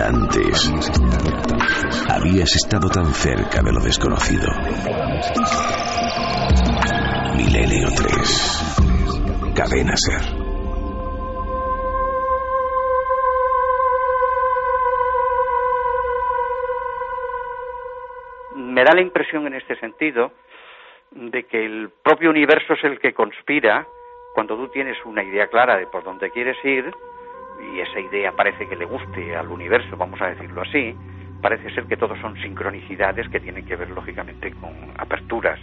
Antes habías estado tan cerca de lo desconocido. Milenio 3. Cadena Ser. Me da la impresión en este sentido de que el propio universo es el que conspira cuando tú tienes una idea clara de por dónde quieres ir y esa idea parece que le guste al universo, vamos a decirlo así, parece ser que todos son sincronicidades que tienen que ver lógicamente con aperturas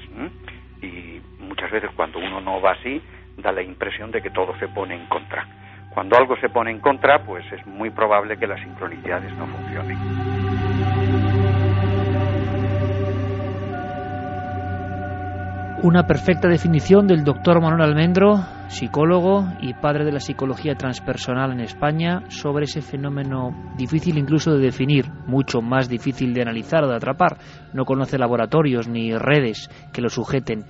y muchas veces cuando uno no va así da la impresión de que todo se pone en contra. Cuando algo se pone en contra, pues es muy probable que las sincronicidades no funcionen. Una perfecta definición del doctor Manuel Almendro, psicólogo y padre de la psicología transpersonal en España, sobre ese fenómeno difícil incluso de definir, mucho más difícil de analizar o de atrapar. No conoce laboratorios ni redes que lo sujeten.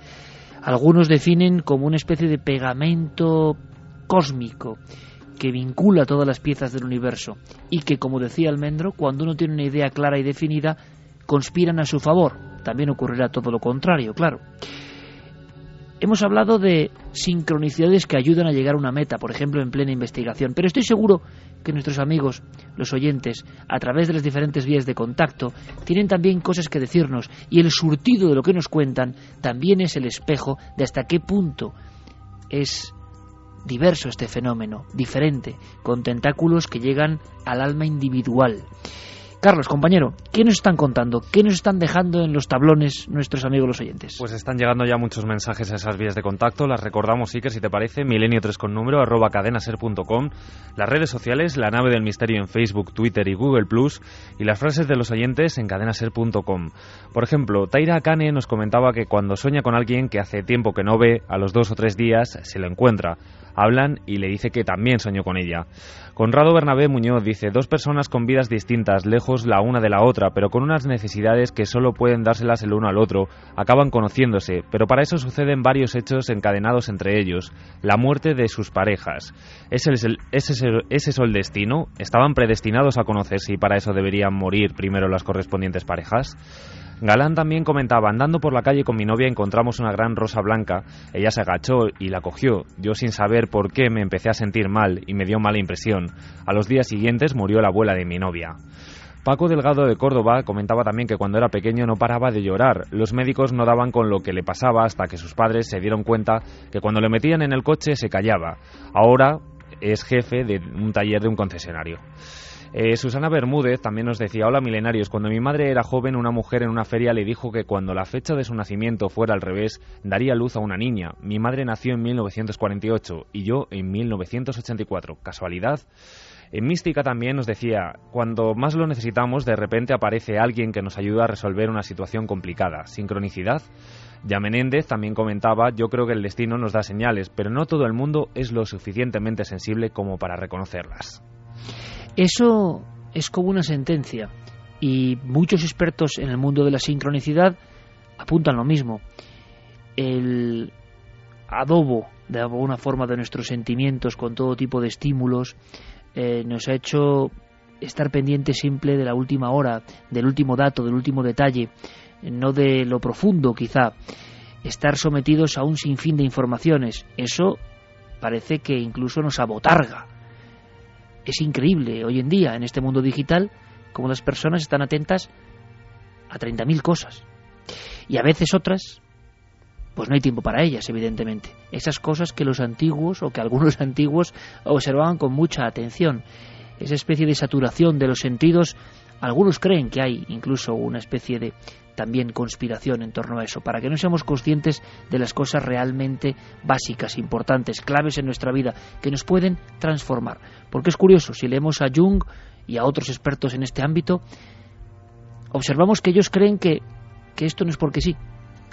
Algunos definen como una especie de pegamento cósmico que vincula todas las piezas del universo y que, como decía Almendro, cuando uno tiene una idea clara y definida, conspiran a su favor. También ocurrirá todo lo contrario, claro. Hemos hablado de sincronicidades que ayudan a llegar a una meta, por ejemplo, en plena investigación, pero estoy seguro que nuestros amigos, los oyentes, a través de las diferentes vías de contacto, tienen también cosas que decirnos y el surtido de lo que nos cuentan también es el espejo de hasta qué punto es diverso este fenómeno, diferente, con tentáculos que llegan al alma individual. Carlos, compañero, ¿qué nos están contando? ¿Qué nos están dejando en los tablones nuestros amigos los oyentes? Pues están llegando ya muchos mensajes a esas vías de contacto. Las recordamos, sí, que si te parece, milenio3 con número, arroba cadenaser.com, las redes sociales, la nave del misterio en Facebook, Twitter y Google Plus, y las frases de los oyentes en cadenaser.com. Por ejemplo, Taira Akane nos comentaba que cuando sueña con alguien que hace tiempo que no ve, a los dos o tres días se lo encuentra. Hablan y le dice que también soñó con ella. Conrado Bernabé Muñoz dice, dos personas con vidas distintas, lejos la una de la otra, pero con unas necesidades que solo pueden dárselas el uno al otro, acaban conociéndose, pero para eso suceden varios hechos encadenados entre ellos. La muerte de sus parejas. ¿Es, el, es, ¿Es eso el destino? ¿Estaban predestinados a conocerse y para eso deberían morir primero las correspondientes parejas? Galán también comentaba, andando por la calle con mi novia encontramos una gran rosa blanca, ella se agachó y la cogió, yo sin saber por qué me empecé a sentir mal y me dio mala impresión. A los días siguientes murió la abuela de mi novia. Paco Delgado de Córdoba comentaba también que cuando era pequeño no paraba de llorar. Los médicos no daban con lo que le pasaba hasta que sus padres se dieron cuenta que cuando le metían en el coche se callaba. Ahora es jefe de un taller de un concesionario. Eh, Susana Bermúdez también nos decía, hola milenarios, cuando mi madre era joven una mujer en una feria le dijo que cuando la fecha de su nacimiento fuera al revés daría luz a una niña. Mi madre nació en 1948 y yo en 1984. ¿Casualidad? En Mística también nos decía, cuando más lo necesitamos, de repente aparece alguien que nos ayuda a resolver una situación complicada. ¿Sincronicidad? Ya Menéndez también comentaba, yo creo que el destino nos da señales, pero no todo el mundo es lo suficientemente sensible como para reconocerlas. Eso es como una sentencia y muchos expertos en el mundo de la sincronicidad apuntan lo mismo. El adobo de alguna forma de nuestros sentimientos con todo tipo de estímulos eh, nos ha hecho estar pendiente simple de la última hora, del último dato, del último detalle, no de lo profundo quizá. Estar sometidos a un sinfín de informaciones, eso parece que incluso nos abotarga es increíble hoy en día, en este mundo digital, como las personas están atentas a 30.000 cosas. Y a veces otras, pues no hay tiempo para ellas, evidentemente. Esas cosas que los antiguos, o que algunos antiguos, observaban con mucha atención. Esa especie de saturación de los sentidos, algunos creen que hay incluso una especie de también conspiración en torno a eso, para que no seamos conscientes de las cosas realmente básicas, importantes, claves en nuestra vida, que nos pueden transformar. Porque es curioso, si leemos a Jung y a otros expertos en este ámbito, observamos que ellos creen que, que esto no es porque sí.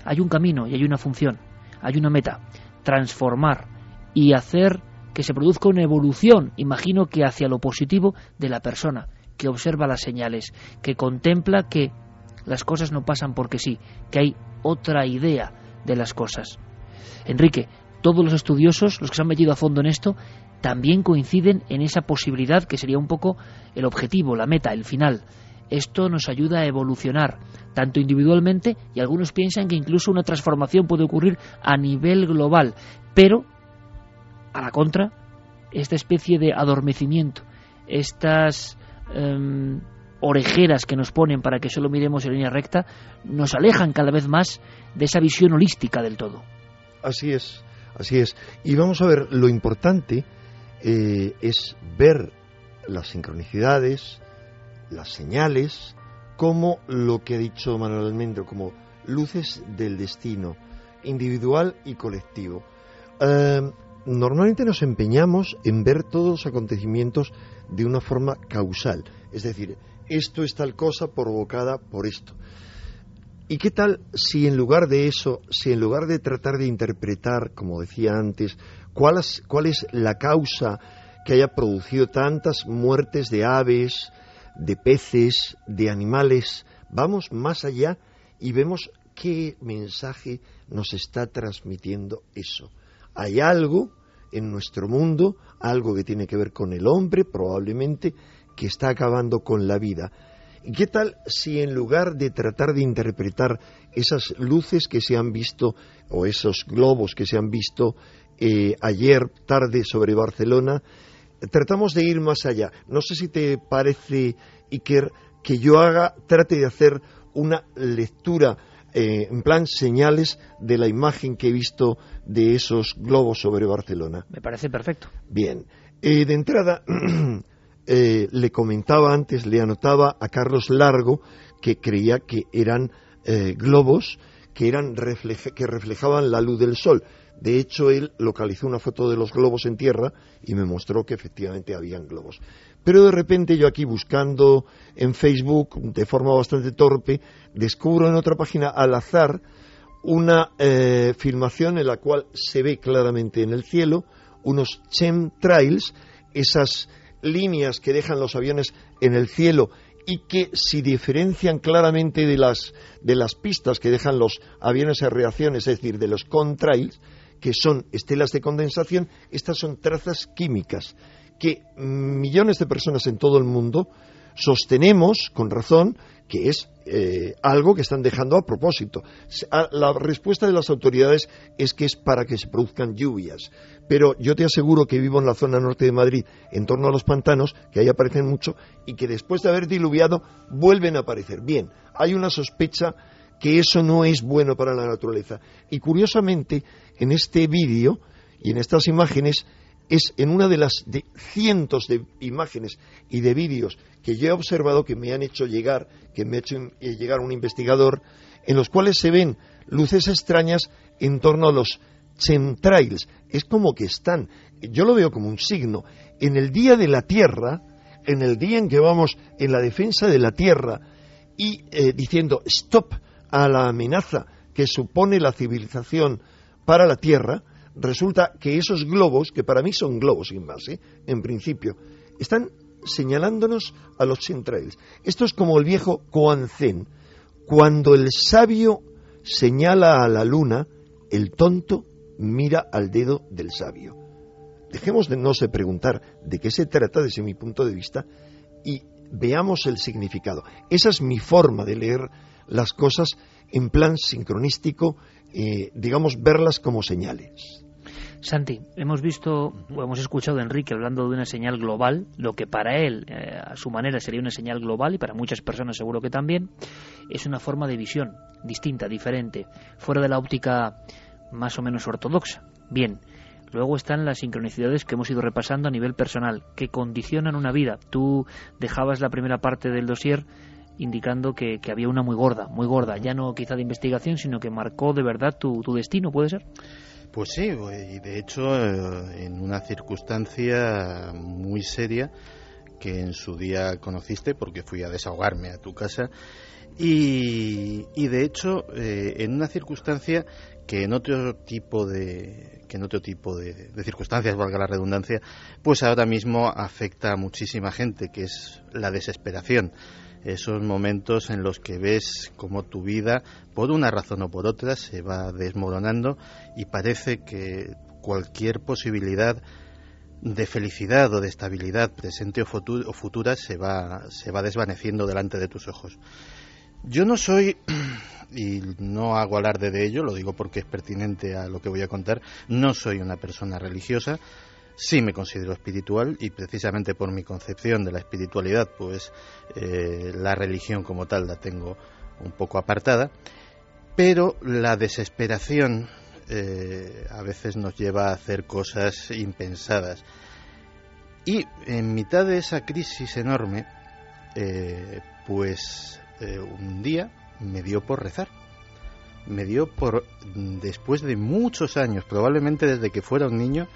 Hay un camino y hay una función, hay una meta, transformar y hacer que se produzca una evolución, imagino que hacia lo positivo de la persona, que observa las señales, que contempla que las cosas no pasan porque sí, que hay otra idea de las cosas. Enrique, todos los estudiosos, los que se han metido a fondo en esto, también coinciden en esa posibilidad que sería un poco el objetivo, la meta, el final. Esto nos ayuda a evolucionar, tanto individualmente, y algunos piensan que incluso una transformación puede ocurrir a nivel global, pero, a la contra, esta especie de adormecimiento, estas em, orejeras que nos ponen para que solo miremos en línea recta, nos alejan cada vez más de esa visión holística del todo. Así es, así es. Y vamos a ver, lo importante eh, es ver las sincronicidades, las señales, como lo que ha dicho Manuel Almendro, como luces del destino, individual y colectivo. Eh, normalmente nos empeñamos en ver todos los acontecimientos de una forma causal, es decir, esto es tal cosa provocada por esto. ¿Y qué tal si en lugar de eso, si en lugar de tratar de interpretar, como decía antes, cuál es, cuál es la causa que haya producido tantas muertes de aves, de peces, de animales, vamos más allá y vemos qué mensaje nos está transmitiendo eso. Hay algo en nuestro mundo, algo que tiene que ver con el hombre, probablemente, que está acabando con la vida. ¿Y qué tal si en lugar de tratar de interpretar esas luces que se han visto o esos globos que se han visto eh, ayer tarde sobre Barcelona, tratamos de ir más allá? No sé si te parece, Iker, que yo haga, trate de hacer una lectura eh, en plan señales de la imagen que he visto de esos globos sobre Barcelona. Me parece perfecto. Bien. Eh, de entrada, Eh, le comentaba antes, le anotaba a Carlos Largo que creía que eran globos que, eran que reflejaban la luz del sol. De hecho, él localizó una foto de los globos en tierra y me mostró que efectivamente habían globos. Pero de repente yo aquí buscando en Facebook de forma bastante torpe, descubro en otra página al azar una eh, filmación en la cual se ve claramente en el cielo unos chemtrails, esas líneas que dejan los aviones en el cielo y que si diferencian claramente de las, de las pistas que dejan los aviones a reacciones, es decir, de los contrails, que son estelas de condensación, estas son trazas químicas que millones de personas en todo el mundo sostenemos, con razón, que es eh, algo que están dejando a propósito. La respuesta de las autoridades es que es para que se produzcan lluvias. Pero yo te aseguro que vivo en la zona norte de Madrid, en torno a los pantanos, que ahí aparecen mucho, y que después de haber diluviado vuelven a aparecer. Bien, hay una sospecha que eso no es bueno para la naturaleza. Y curiosamente, en este vídeo y en estas imágenes, es en una de las cientos de imágenes y de vídeos que yo he observado que me han hecho llegar, que me ha hecho eh, llegar un investigador, en los cuales se ven luces extrañas en torno a los chemtrails. Es como que están, yo lo veo como un signo. En el día de la Tierra, en el día en que vamos en la defensa de la Tierra y eh, diciendo stop a la amenaza que supone la civilización para la Tierra, resulta que esos globos, que para mí son globos sin más, ¿eh? en principio, están señalándonos a los centrales. Esto es como el viejo Koanzen. Cuando el sabio señala a la luna, el tonto mira al dedo del sabio. Dejemos de no se preguntar de qué se trata desde mi punto de vista y veamos el significado. Esa es mi forma de leer las cosas en plan sincronístico, eh, digamos, verlas como señales. Santi, hemos visto o hemos escuchado a Enrique hablando de una señal global, lo que para él, eh, a su manera, sería una señal global y para muchas personas seguro que también, es una forma de visión distinta, diferente, fuera de la óptica más o menos ortodoxa. Bien, luego están las sincronicidades que hemos ido repasando a nivel personal, que condicionan una vida. Tú dejabas la primera parte del dossier indicando que, había una muy gorda, muy gorda, ya no quizá de investigación, sino que marcó de verdad tu, tu destino, ¿puede ser? Pues sí, y de hecho eh, en una circunstancia muy seria que en su día conociste porque fui a desahogarme a tu casa y, de hecho eh, en una circunstancia que en otro tipo de que en otro tipo de, de, circunstancias valga la redundancia pues ahora mismo afecta a muchísima gente que es la desesperación esos momentos en los que ves como tu vida, por una razón o por otra, se va desmoronando y parece que cualquier posibilidad de felicidad o de estabilidad presente o, futura se va, se va desvaneciendo delante de tus ojos. Yo no soy, y no hago alarde de ello, lo digo porque es pertinente a lo que voy a contar, no soy una persona religiosa, sí me considero espiritual y precisamente por mi concepción de la espiritualidad, pues eh, la religión como tal la tengo un poco apartada, pero la desesperación eh, a veces nos lleva a hacer cosas impensadas. Y en mitad de esa crisis enorme, eh, pues un día me dio por rezar. Me dio por, después de muchos años, probablemente desde que fuera un niño,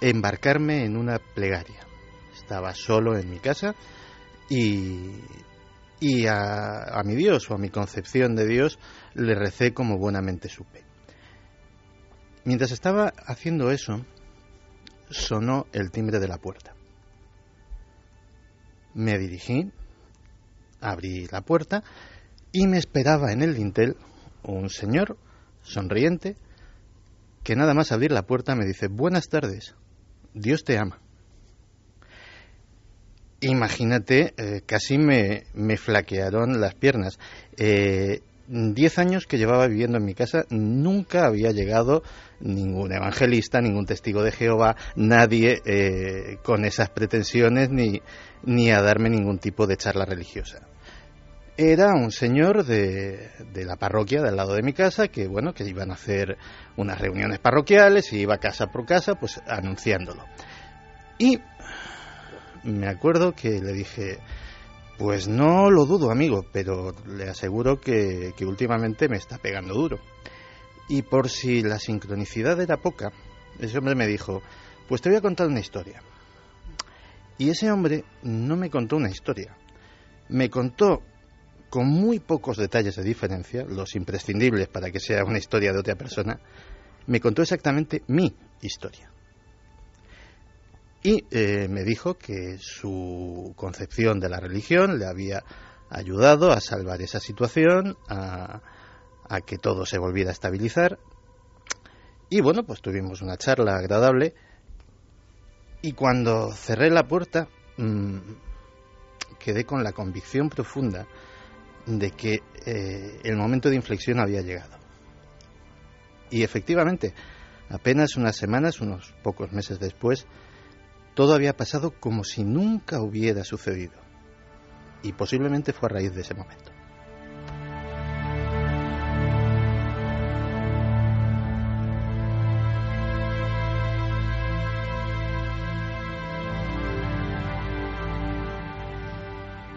embarcarme en una plegaria. Estaba solo en mi casa y, y a, a mi Dios o a mi concepción de Dios le recé como buenamente supe. Mientras estaba haciendo eso, sonó el timbre de la puerta. Me dirigí, abrí la puerta y me esperaba en el dintel un señor sonriente que nada más abrir la puerta me dice, buenas tardes, Dios te ama. Imagínate, eh, casi me, me, flaquearon las piernas. Eh, diez años que llevaba viviendo en mi casa, nunca había llegado ningún evangelista, ningún testigo de Jehová, nadie eh, con esas pretensiones ni, ni a darme ningún tipo de charla religiosa. Era un señor de, de la parroquia del lado de mi casa que, bueno, que iban a hacer unas reuniones parroquiales y iba casa por casa, pues anunciándolo. Y me acuerdo que le dije, pues no lo dudo, amigo, pero le aseguro que, últimamente me está pegando duro. Y por si la sincronicidad era poca, ese hombre me dijo, pues te voy a contar una historia. Y ese hombre no me contó una historia, me contó con muy pocos detalles de diferencia, los imprescindibles para que sea una historia de otra persona, me contó exactamente mi historia y eh, me dijo que su concepción de la religión le había ayudado a salvar esa situación, a, que todo se volviera a estabilizar. Y bueno, pues tuvimos una charla agradable y cuando cerré la puerta mm, quedé con la convicción profunda de que eh, el momento de inflexión había llegado. Y efectivamente, apenas unas semanas, unos pocos meses después, todo había pasado como si nunca hubiera sucedido. Y posiblemente fue a raíz de ese momento.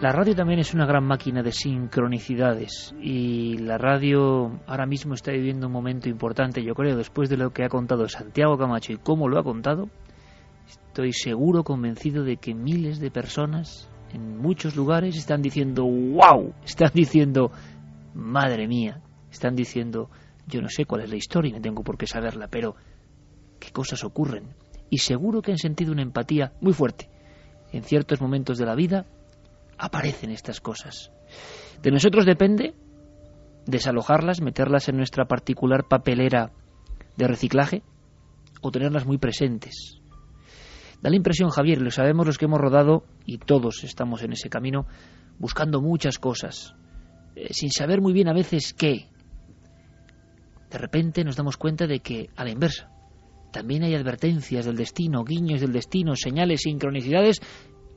La radio también es una gran máquina de sincronicidades y la radio ahora mismo está viviendo un momento importante, yo creo, después de lo que ha contado Santiago Camacho y cómo lo ha contado, Estoy seguro, convencido de que miles de personas en muchos lugares están diciendo wow, están diciendo madre mía, están diciendo yo no sé cuál es la historia y no tengo por qué saberla, pero qué cosas ocurren. Y seguro que han sentido una empatía muy fuerte. En ciertos momentos de la vida aparecen estas cosas. De nosotros depende desalojarlas, meterlas en nuestra particular papelera de reciclaje o tenerlas muy presentes, Da la impresión, Javier, lo sabemos los que hemos rodado, y todos estamos en ese camino, buscando muchas cosas, eh, sin saber muy bien a veces qué. De repente nos damos cuenta de que, a la inversa, también hay advertencias del destino, guiños del destino, señales, sincronicidades,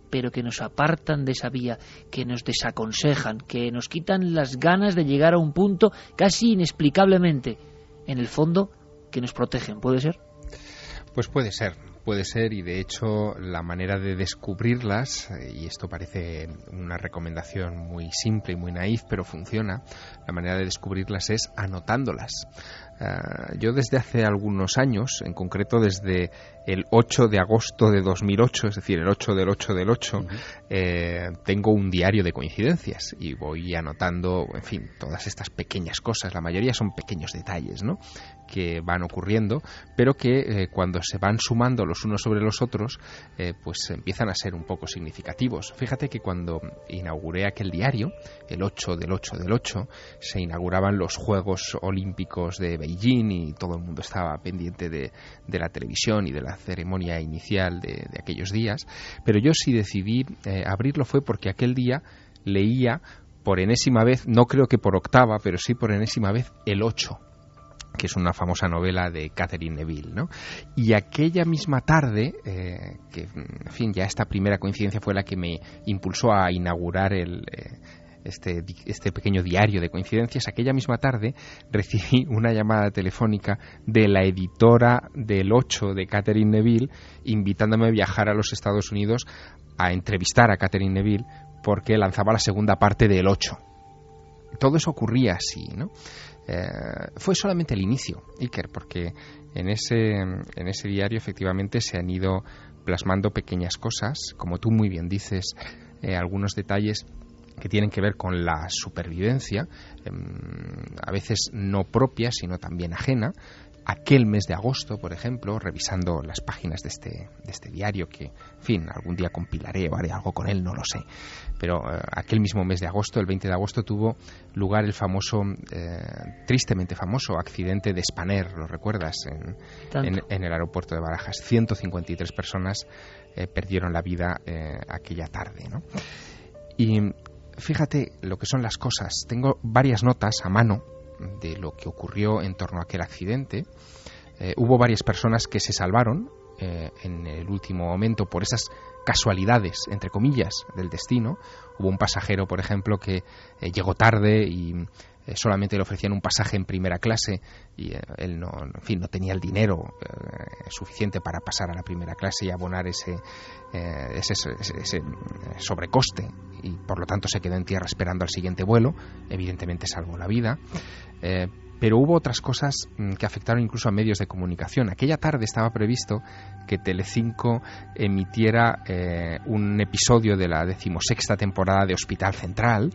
pero que nos apartan de esa vía, que nos desaconsejan, que nos quitan las ganas de llegar a un punto casi inexplicablemente, en el fondo, que nos protegen. ¿Puede ser? Pues puede ser puede ser y de hecho la manera de descubrirlas, y esto parece una recomendación muy simple y muy naif, pero funciona, la manera de descubrirlas es anotándolas. Ah, yo desde hace algunos años, en concreto desde el 8 de agosto de 2008, es decir, el 8 del 8 del 8, eh, tengo un diario de coincidencias y voy anotando, en fin, todas estas pequeñas cosas. La mayoría son pequeños detalles, ¿no? Que van ocurriendo, pero que eh, cuando se van sumando los unos sobre los otros, eh, pues empiezan a ser un poco significativos. Fíjate que cuando inauguré aquel diario, el 8 del 8 del 8, se inauguraban los Juegos Olímpicos de Beijing y todo el mundo estaba pendiente de, la televisión y de la ceremonia inicial de, aquellos días, pero yo sí decidí eh, abrirlo fue porque aquel día leía por enésima vez, no creo que por octava, pero sí por enésima vez, el 8 que es una famosa novela de Catherine Neville, ¿no? Y aquella misma tarde, eh, que, en fin, ya esta primera coincidencia fue la que me impulsó a inaugurar el, eh, este, este, pequeño diario de coincidencias, aquella misma tarde recibí una llamada telefónica de la editora del 8 de Catherine Neville invitándome a viajar a los Estados Unidos a entrevistar a Catherine Neville porque lanzaba la segunda parte del 8. Todo eso ocurría así, ¿no? Eh, fue solamente el inicio, Iker, porque en ese, en ese diario efectivamente se han ido plasmando pequeñas cosas, como tú muy bien dices, eh, algunos detalles que tienen que ver con la supervivencia, em, a veces no propia, sino también ajena, aquel mes de agosto, por ejemplo, revisando las páginas de este, de este diario, que, en fin, algún día compilaré o haré algo con él, no lo sé. Pero eh, aquel mismo mes de agosto, el 20 de agosto, tuvo lugar el famoso, eh, tristemente famoso, accidente de Spanair, ¿lo recuerdas? En, en, el aeropuerto de Barajas. 153 personas eh, perdieron la vida aquella tarde, ¿no? Y fíjate lo que son las cosas. Tengo varias notas a mano de lo que ocurrió en torno a aquel accidente. Eh, hubo varias personas que se salvaron eh, en el último momento por esas casualidades, entre comillas, del destino. Hubo un pasajero, por ejemplo, que eh, llegó tarde y eh, solamente le ofrecían un pasaje en primera clase y eh, él no, en fin, no tenía el dinero eh, suficiente para pasar a la primera clase y abonar ese, ese, ese, sobrecoste y por lo tanto se quedó en tierra esperando al siguiente vuelo. Evidentemente salvó la vida. pero hubo otras cosas mm, que afectaron incluso a medios de comunicación. Aquella tarde estaba previsto que Telecinco emitiera un episodio de la decimosexta temporada de Hospital Central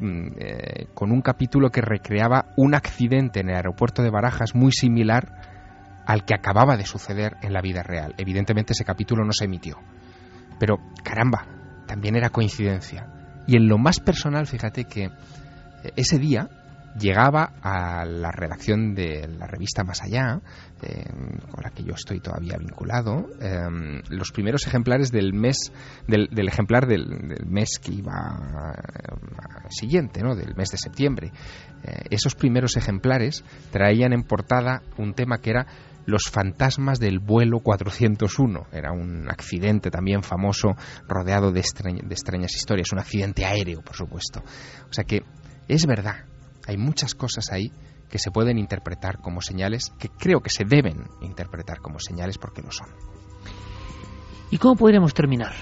eh, con un capítulo que recreaba un accidente en el aeropuerto de Barajas muy similar al que acababa de suceder en la vida real. Evidentemente ese capítulo no se emitió. Pero caramba, también era coincidencia. Y en lo más personal, fíjate que eh, ese día llegaba a la redacción de la revista Más Allá, eh, con la que yo estoy todavía vinculado, eh, los primeros ejemplares del mes, del, ejemplar del, mes que iba eh, siguiente, ¿no? del mes de septiembre. esos primeros ejemplares traían en portada un tema que era los fantasmas del vuelo 401. Era un accidente también famoso, rodeado de, de extrañas historias, un accidente aéreo, por supuesto. O sea que es verdad hay muchas cosas ahí que se pueden interpretar como señales, que creo que se deben interpretar como señales porque lo son. ¿Y cómo podríamos terminar?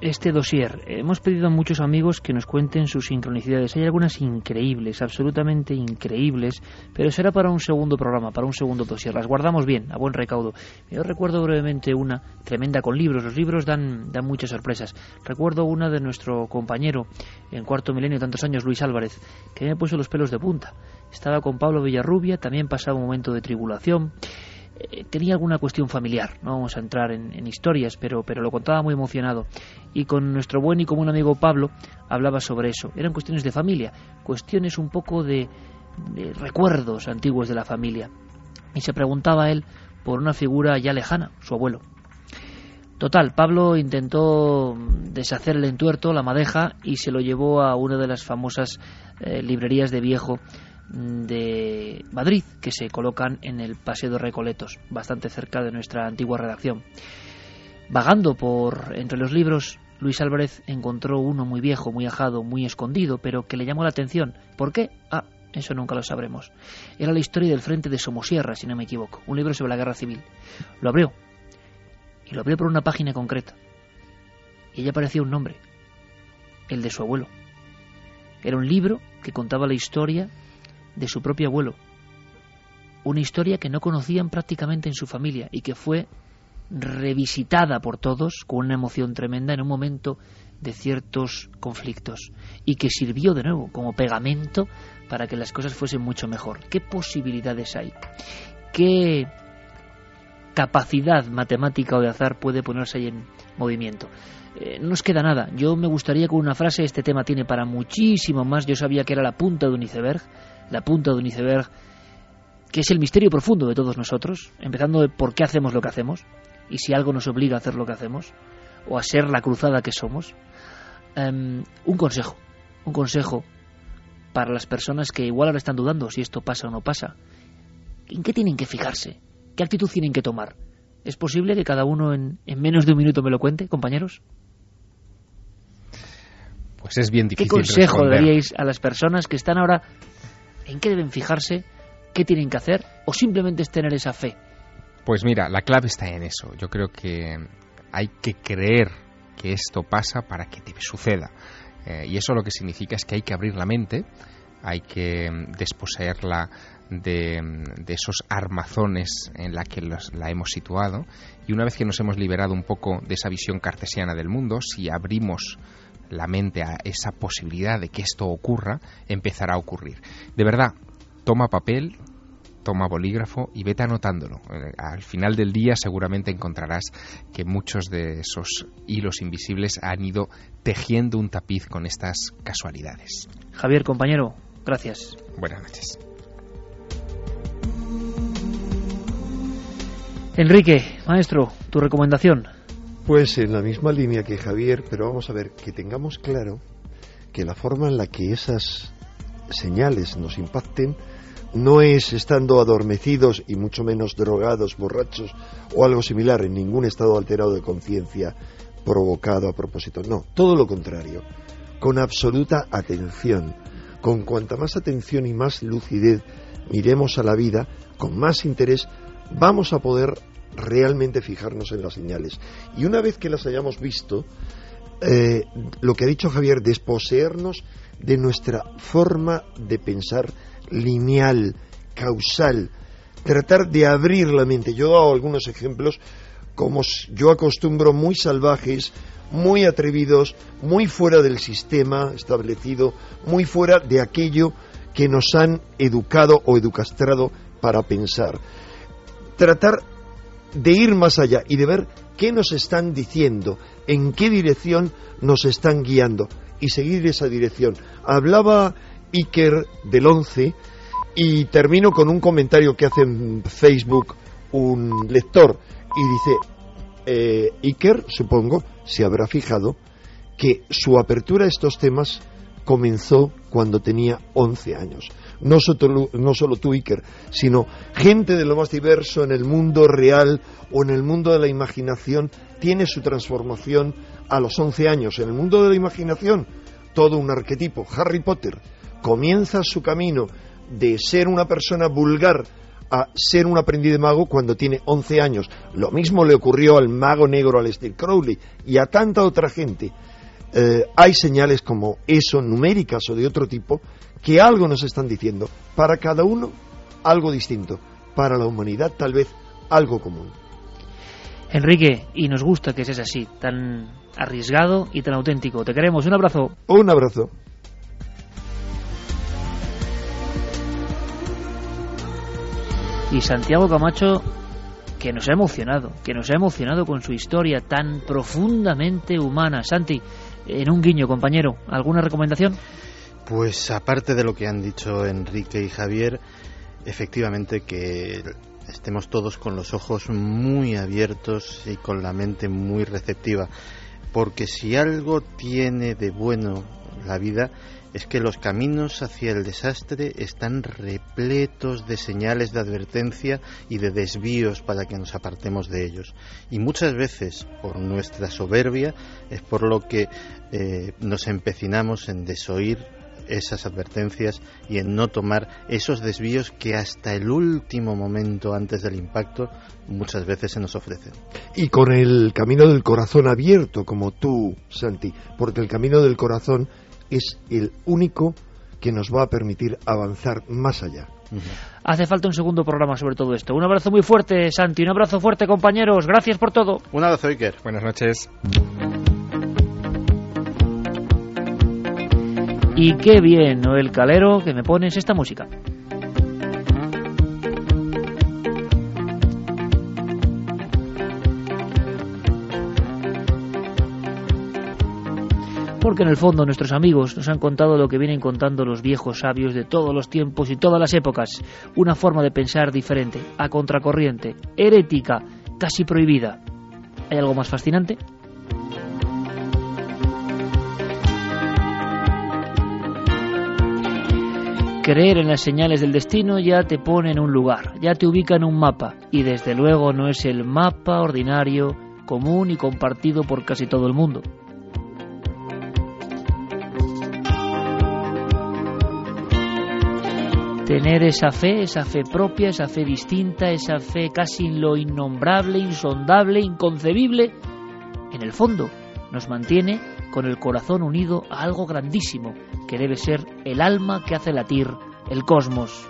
Este dossier. Hemos pedido a muchos amigos que nos cuenten sus sincronicidades. Hay algunas increíbles, absolutamente increíbles, pero será para un segundo programa, para un segundo dossier. Las guardamos bien, a buen recaudo. Yo recuerdo brevemente una tremenda con libros. Los libros dan, dan muchas sorpresas. Recuerdo una de nuestro compañero en cuarto milenio, tantos años, Luis Álvarez, que me puso los pelos de punta. Estaba con Pablo Villarrubia, también pasaba un momento de tribulación. Eh, tenía alguna cuestión familiar, no vamos a entrar en, historias, pero, pero lo contaba muy emocionado. Y con nuestro buen y común amigo Pablo hablaba sobre eso. Eran cuestiones de familia, cuestiones un poco de, de recuerdos antiguos de la familia. Y se preguntaba él por una figura ya lejana, su abuelo. Total, Pablo intentó deshacer el entuerto, la madeja, y se lo llevó a una de las famosas eh, librerías de viejo de Madrid que se colocan en el Paseo de Recoletos, bastante cerca de nuestra antigua redacción. Vagando por entre los libros, Luis Álvarez encontró uno muy viejo, muy ajado, muy escondido, pero que le llamó la atención. ¿Por qué? Ah, eso nunca lo sabremos. Era la historia del frente de Somosierra, si no me equivoco, un libro sobre la guerra civil. Lo abrió. Y lo abrió por una página concreta. Y allí aparecía un nombre, el de su abuelo. Era un libro que contaba la historia de su propio abuelo. Una historia que no conocían prácticamente en su familia y que fue revisitada por todos con una emoción tremenda en un momento de ciertos conflictos y que sirvió de nuevo como pegamento para que las cosas fuesen mucho mejor. ¿Qué posibilidades hay? ¿Qué capacidad matemática o de azar puede ponerse ahí en movimiento? Eh, no nos queda nada. Yo me gustaría con una frase, este tema tiene para muchísimo más. Yo sabía que era la punta de un iceberg, la punta de un iceberg que es el misterio profundo de todos nosotros, empezando de por qué hacemos lo que hacemos y si algo nos obliga a hacer lo que hacemos o a ser la cruzada que somos. Em, un consejo, un consejo para las personas que igual ahora están dudando si esto pasa o no pasa. ¿En qué tienen que fijarse? ¿Qué actitud tienen que tomar? ¿Es posible que cada uno en, en menos de un minuto me lo cuente, compañeros? Pues es bien difícil. ¿Qué consejo responder. daríais a las personas que están ahora en qué deben fijarse, qué tienen que hacer o simplemente es tener esa fe? Pues mira, la clave está en eso. Yo creo que hay que creer que esto pasa para que te suceda. Eh, y eso lo que significa es que hay que abrir la mente, hay que mm, desposeerla de, mm, de esos armazones en la que los- la hemos situado. Y una vez que nos hemos liberado un poco de esa visión cartesiana del mundo, si abrimos la mente a esa posibilidad de que esto ocurra, empezará a ocurrir. De verdad, toma papel, toma bolígrafo y vete anotándolo. Eh, Al final del día seguramente encontrarás que muchos de esos hilos invisibles han ido tejiendo un tapiz con estas casualidades. Javier, compañero, gracias. Buenas noches. Enrique, maestro, tu recomendación. Pues en la misma línea que Javier, pero vamos a ver, que tengamos claro que la forma en la que esas señales nos impacten no es estando adormecidos y mucho menos drogados, borrachos o algo similar, en ningún estado alterado de conciencia provocado a propósito. No, todo lo contrario, con absoluta atención. Con cuanta más atención y más lucidez miremos a la vida, con más interés, vamos a poder realmente fijarnos en las señales. Y una vez que las hayamos visto, eh, lo que ha dicho Javier, desposeernos de nuestra forma de pensar lineal, causal, tratar de abrir la mente. Yo he dado algunos ejemplos como yo acostumbro muy salvajes, muy atrevidos, muy fuera del sistema establecido, muy fuera de aquello que nos han educado o educastrado para pensar. Tratar de ir más allá y de ver qué nos están diciendo, en qué dirección nos están guiando y seguir esa dirección. Hablaba Iker del 11 y termino con un comentario que hace en Facebook un lector y dice, eh, Iker, supongo, se habrá fijado que su apertura a estos temas comenzó cuando tenía 11 años. No solo, no solo tú, sino gente de lo más diverso en el mundo real o en el mundo de la imaginación tiene su transformación a los 11 años. En el mundo de la imaginación, todo un arquetipo. Harry Potter comienza su camino de ser una persona vulgar a ser un aprendiz de mago cuando tiene 11 años. Lo mismo le ocurrió al mago negro Aleister Crowley y a tanta otra gente. Eh, hay señales como eso, numéricas o de otro tipo, que algo nos están diciendo. Para cada uno, algo distinto. Para la humanidad, tal vez, algo común. Enrique, y nos gusta que seas así, tan arriesgado y tan auténtico. Te queremos. Un abrazo. Un abrazo. Y Santiago Camacho, que nos ha emocionado, que nos ha emocionado con su historia tan profundamente humana. Santi, en un guiño, compañero, ¿alguna recomendación? Pues aparte de lo que han dicho Enrique y Javier, efectivamente que estemos todos con los ojos muy abiertos y con la mente muy receptiva, porque si algo tiene de bueno la vida es que los caminos hacia el desastre están repletos de señales de advertencia y de desvíos para que nos apartemos de ellos. Y muchas veces, por nuestra soberbia, es por lo que eh, nos empecinamos en desoír esas advertencias y en no tomar esos desvíos que hasta el último momento antes del impacto muchas veces se nos ofrecen. Y con el camino del corazón abierto, como tú, Santi, porque el camino del corazón es el único que nos va a permitir avanzar más allá. Hace falta un segundo programa sobre todo esto. Un abrazo muy fuerte, Santi. Un abrazo fuerte, compañeros. Gracias por todo. Un abrazo, Iker. Buenas noches. Y qué bien, Noel Calero, que me pones esta música. porque en el fondo nuestros amigos nos han contado lo que vienen contando los viejos sabios de todos los tiempos y todas las épocas, una forma de pensar diferente, a contracorriente, herética, casi prohibida. ¿Hay algo más fascinante? Creer en las señales del destino ya te pone en un lugar, ya te ubica en un mapa, y desde luego no es el mapa ordinario, común y compartido por casi todo el mundo. tener esa fe, esa fe propia, esa fe distinta, esa fe casi en lo innombrable, insondable, inconcebible, en el fondo nos mantiene con el corazón unido a algo grandísimo, que debe ser el alma que hace latir el cosmos.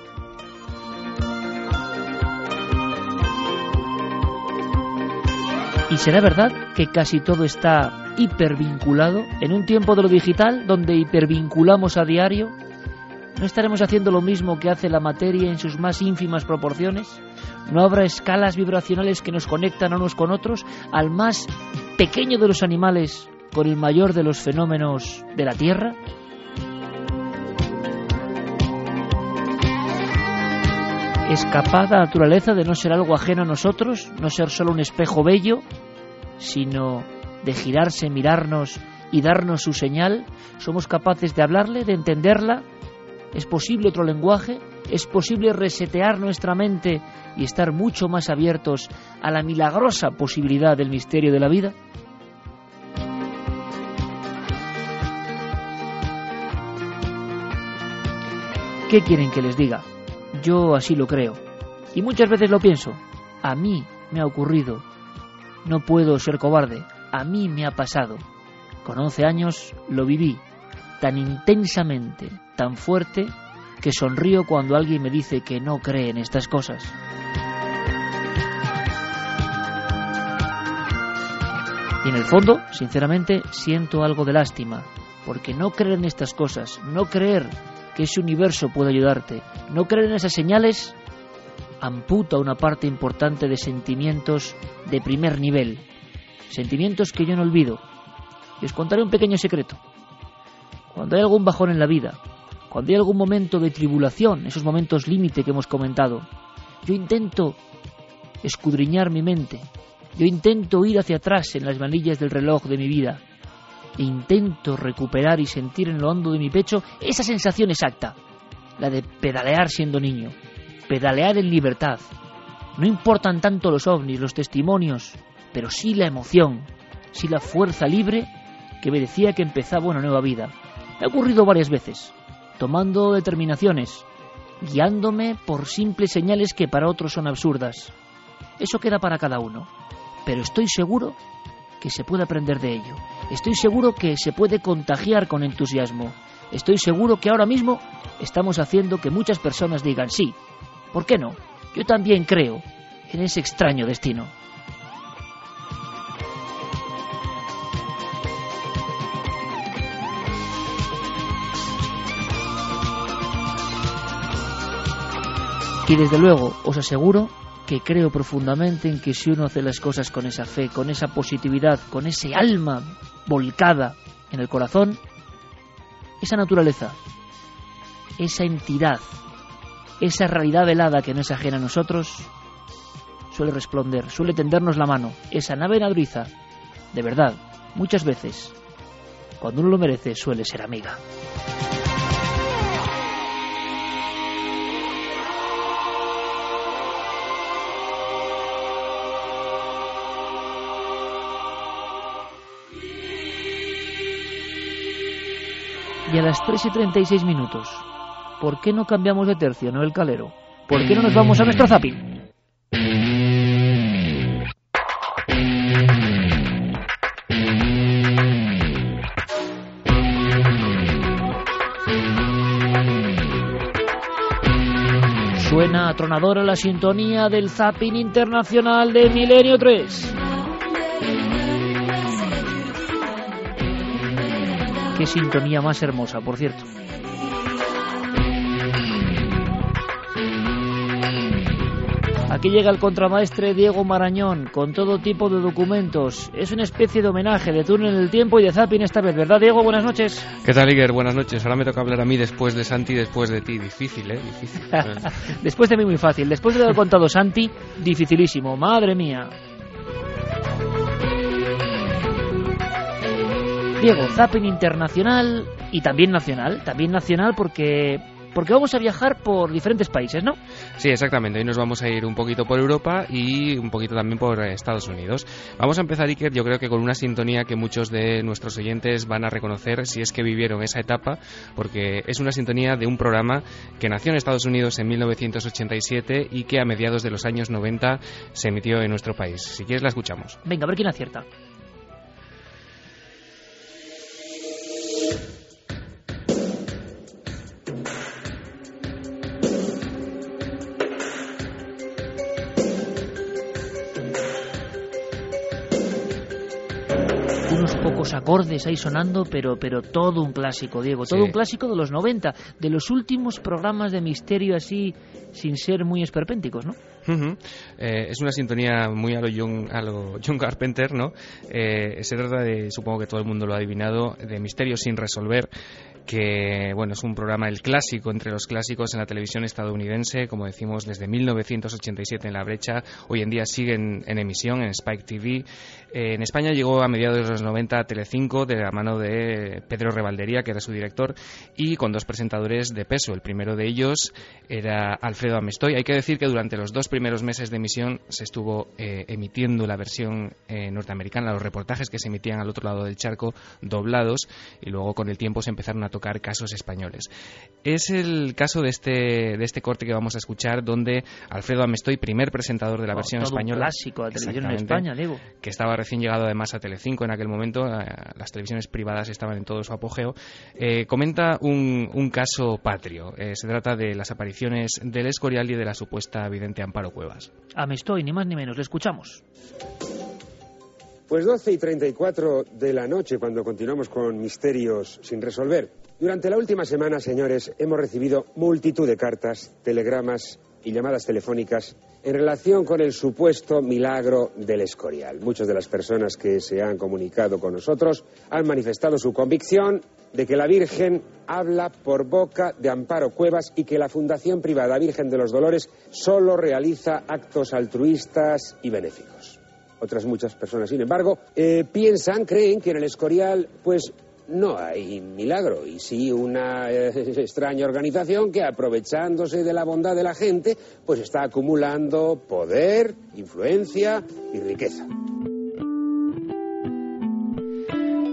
Y será verdad que casi todo está hipervinculado en un tiempo de lo digital donde hipervinculamos a diario ¿No estaremos haciendo lo mismo que hace la materia en sus más ínfimas proporciones? ¿No habrá escalas vibracionales que nos conectan unos con otros al más pequeño de los animales con el mayor de los fenómenos de la Tierra? ¿Es capaz la naturaleza de no ser algo ajeno a nosotros, no ser solo un espejo bello, sino de girarse, mirarnos y darnos su señal? ¿Somos capaces de hablarle, de entenderla, ¿Es posible otro lenguaje? ¿Es posible resetear nuestra mente y estar mucho más abiertos a la milagrosa posibilidad del misterio de la vida? ¿Qué quieren que les diga? Yo así lo creo. Y muchas veces lo pienso. A mí me ha ocurrido. No puedo ser cobarde. A mí me ha pasado. Con 11 años lo viví tan intensamente, tan fuerte, que sonrío cuando alguien me dice que no cree en estas cosas. Y en el fondo, sinceramente, siento algo de lástima, porque no creer en estas cosas, no creer que ese universo puede ayudarte, no creer en esas señales, amputa una parte importante de sentimientos de primer nivel, sentimientos que yo no olvido. Y os contaré un pequeño secreto. Cuando hay algún bajón en la vida, cuando hay algún momento de tribulación, esos momentos límite que hemos comentado, yo intento escudriñar mi mente, yo intento ir hacia atrás en las manillas del reloj de mi vida, e intento recuperar y sentir en lo hondo de mi pecho esa sensación exacta, la de pedalear siendo niño, pedalear en libertad. No importan tanto los ovnis, los testimonios, pero sí la emoción, sí la fuerza libre que me decía que empezaba una nueva vida. Me ha ocurrido varias veces, tomando determinaciones, guiándome por simples señales que para otros son absurdas. Eso queda para cada uno, pero estoy seguro que se puede aprender de ello. Estoy seguro que se puede contagiar con entusiasmo. Estoy seguro que ahora mismo estamos haciendo que muchas personas digan sí. ¿Por qué no? Yo también creo en ese extraño destino. Y desde luego os aseguro que creo profundamente en que si uno hace las cosas con esa fe, con esa positividad, con ese alma volcada en el corazón, esa naturaleza, esa entidad, esa realidad velada que no es ajena a nosotros, suele responder, suele tendernos la mano. Esa nave nadriza, de verdad, muchas veces, cuando uno lo merece, suele ser amiga. Y a las 3 y 36 minutos. ¿Por qué no cambiamos de tercio, no el calero? ¿Por qué no nos vamos a nuestro zapping? Suena atronadora la sintonía del zapping internacional de Milenio 3. Qué sintonía más hermosa, por cierto. Aquí llega el contramaestre Diego Marañón con todo tipo de documentos. Es una especie de homenaje de turno en el tiempo y de zapping esta vez, ¿verdad, Diego? Buenas noches. ¿Qué tal, Iger? Buenas noches. Ahora me toca hablar a mí después de Santi y después de ti. Difícil, ¿eh? Difícil. después de mí muy fácil. Después de haber contado Santi, dificilísimo. Madre mía. Diego, zapping internacional y también nacional. También nacional porque porque vamos a viajar por diferentes países, ¿no? Sí, exactamente. Hoy nos vamos a ir un poquito por Europa y un poquito también por Estados Unidos. Vamos a empezar, Iker, yo creo que con una sintonía que muchos de nuestros oyentes van a reconocer si es que vivieron esa etapa, porque es una sintonía de un programa que nació en Estados Unidos en 1987 y que a mediados de los años 90 se emitió en nuestro país. Si quieres, la escuchamos. Venga, a ver quién acierta. Pocos acordes ahí sonando, pero, pero todo un clásico, Diego, todo un clásico de los 90, de los últimos programas de misterio así, sin ser muy esperpénticos, ¿no? Eh, es una sintonía muy a lo John, a lo John Carpenter, ¿no? Eh, se trata de, supongo que todo el mundo lo ha adivinado, de Misterio sin resolver, que bueno es un programa el clásico entre los clásicos en la televisión estadounidense, como decimos desde 1987 en la brecha, hoy en día sigue en, emisión en Spike TV. Eh, en España llegó a mediados de los 90 a Telecinco de la mano de Pedro Revaldería, que era su director, y con dos presentadores de peso. El primero de ellos era Alfredo Amestoy. Hay que decir que durante los dos primeros meses de emisión se estuvo eh, emitiendo la versión eh, norteamericana, los reportajes que se emitían al otro lado del charco doblados, y luego con el tiempo se empezaron a tocar casos españoles. Es el caso de este, de este corte que vamos a escuchar, donde Alfredo Amestoy, primer presentador de la oh, versión española. clásico de televisión en España, digo. Que estaba recién llegado además a Telecinco en aquel momento, eh, las televisiones privadas estaban en todo su apogeo, eh, comenta un, un, caso patrio. Eh, se trata de las apariciones del Escorial y de la supuesta vidente Amparo Cuevas. Amestoy, ni más ni menos, le escuchamos. Pues 12 y 34 de la noche cuando continuamos con misterios sin resolver. Durante la última semana, señores, hemos recibido multitud de cartas, telegramas y llamadas telefónicas en relación con el supuesto milagro del Escorial. Muchas de las personas que se han comunicado con nosotros han manifestado su convicción de que la Virgen habla por boca de Amparo Cuevas y que la Fundación Privada Virgen de los Dolores solo realiza actos altruistas y benéficos. Otras muchas personas, sin embargo, eh, piensan, creen que en el Escorial, pues no hay milagro y sí una extraña organización que aprovechándose de la bondad de la gente pues está acumulando poder, influencia y riqueza.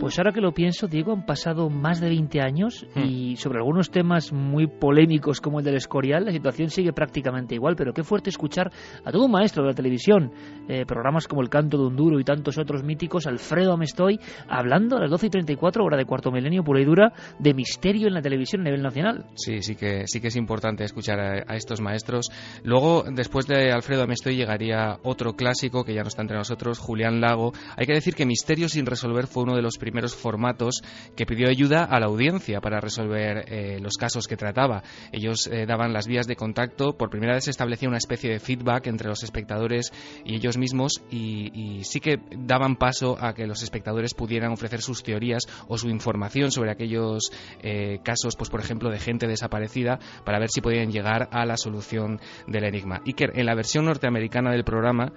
Pues ahora que lo pienso, Diego, han pasado más de 20 años hmm. y sobre algunos temas muy polémicos como el del Escorial, la situación sigue prácticamente igual, pero qué fuerte escuchar a todo un maestro de la televisión, eh, programas como El Canto de un Duro y tantos otros míticos, Alfredo Amestoy, hablando a las 12 y 34, hora de cuarto milenio, pura y dura, de misterio en la televisión a nivel nacional. Sí, sí que, sí que es importante escuchar a, estos maestros. Luego, después de Alfredo Amestoy, llegaría otro clásico que ya no está entre nosotros, Julián Lago. Hay que decir que Misterio sin resolver fue uno de los primeros primeros formatos que pidió ayuda a la audiencia para resolver eh, los casos que trataba. Ellos eh, daban las vías de contacto, por primera vez se establecía una especie de feedback entre los espectadores y ellos mismos y, sí que daban paso a que los espectadores pudieran ofrecer sus teorías o su información sobre aquellos eh, casos, pues por ejemplo, de gente desaparecida para ver si podían llegar a la solución del enigma. Que en la versión norteamericana del programa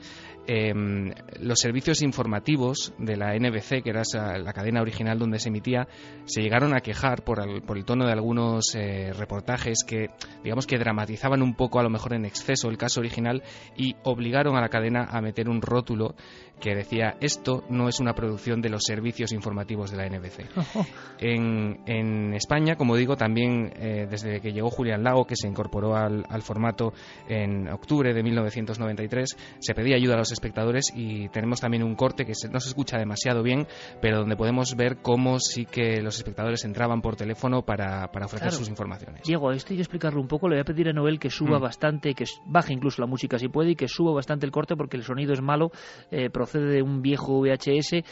Em, los servicios informativos de la NBC, que era la cadena original donde se emitía, se llegaron a quejar por el, por el tono de algunos eh, reportajes que, digamos que dramatizaban un poco, a lo mejor en exceso, el caso original y obligaron a la cadena a meter un rótulo que decía esto no es una producción de los servicios informativos de la NBC. En, en España, como digo, también eh, desde que llegó Julián Lago, que se incorporó al, al formato en octubre de 1993, se pedía ayuda a los espectadores y tenemos también un corte que no se escucha demasiado bien, pero donde podemos ver cómo sí que los espectadores entraban por teléfono para, para ofrecer sus informaciones. Diego, esto hay que explicarlo un poco. Le voy a pedir a Noel que suba mm. bastante, que baje incluso la música si puede y que suba bastante el corte porque el sonido es malo, eh, procede de un viejo VHS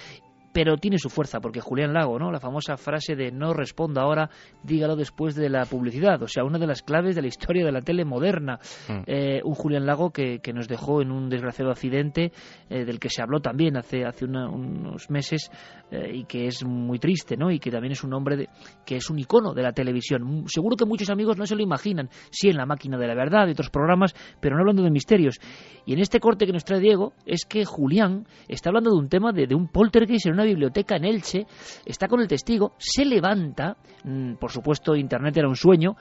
pero tiene su fuerza, porque Julián Lago, ¿no? La famosa frase de no responda ahora, dígalo después de la publicidad, o sea, una de las claves de la historia de la tele moderna. Mm. Eh, un Julián Lago que, que, nos dejó en un desgraciado accidente eh, del que se habló también hace, hace unos meses eh, y que es muy triste, ¿no? Y que también es un hombre que es un icono de la televisión. Seguro que muchos amigos no se lo imaginan, sí en La Máquina de la Verdad y otros programas, pero no hablando de misterios. Y en este corte que nos trae Diego es que Julián está hablando de un tema de, de un poltergeist en una biblioteca en Elche, está con el testigo, se levanta, mm, por supuesto Internet era un sueño,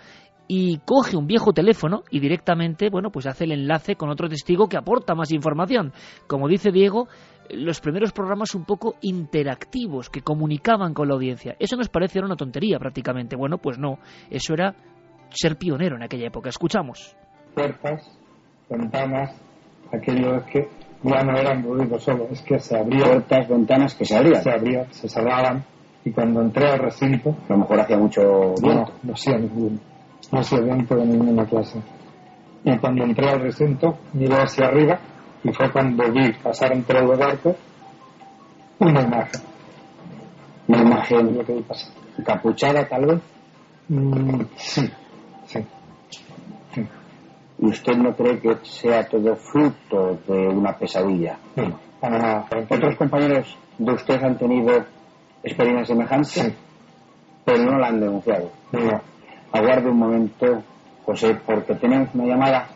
y coge un viejo teléfono y directamente, bueno, pues hace el enlace con otro testigo que aporta más información. Como dice Diego, los primeros programas un poco interactivos que comunicaban con la audiencia. Eso nos parece una tontería prácticamente. Bueno, pues no, eso era ser pionero en aquella época. Escuchamos. Puertas, ventanas, aquello que ya no eran ruido solo, es que se abrían. Puertas, ventanas que se abrían. Se abrían, se cerraban. Y cuando entré al recinto. A lo mejor hacía mucho viento. No, no hacía ninguno. No hacía viento de ninguna clase. Y cuando entré al recinto, miré hacia arriba y fue cuando vi pasar entre los barcos una imagen. Una imagen lo que vi ¿Capuchada tal vez? Mm, sí. ¿Y usted no cree que sea todo fruto de una pesadilla? No, ¿Otros compañeros de usted han tenido experiencias semejantes? Sí. Pero no la han denunciado. No. Aguarde un momento, José, porque tenemos una llamada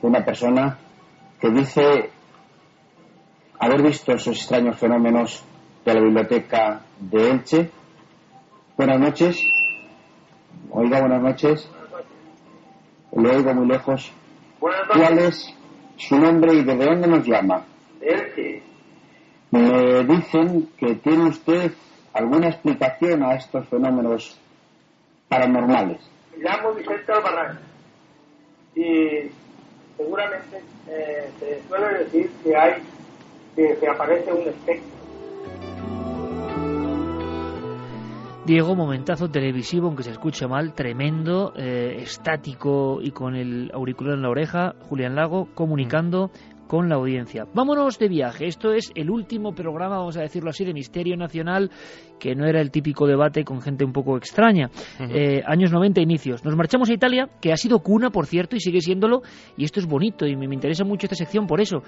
de una persona que dice haber visto esos extraños fenómenos de la biblioteca de Elche. Buenas noches. Oiga, buenas noches. Le oigo muy lejos. ¿Cuál es su nombre y desde dónde nos llama? Me dicen que tiene usted alguna explicación a estos fenómenos paranormales. Me llamo Vicente Albarrán y seguramente eh, se suele decir que hay que, que aparece un espectro Diego, momentazo televisivo, aunque se escuche mal, tremendo, eh, estático y con el auricular en la oreja, Julián Lago comunicando con la audiencia. Vámonos de viaje. Esto es el último programa, vamos a decirlo así, de Misterio Nacional, que no era el típico debate con gente un poco extraña. Eh, años 90, inicios. Nos marchamos a Italia, que ha sido cuna, por cierto, y sigue siéndolo, y esto es bonito, y me, me interesa mucho esta sección por eso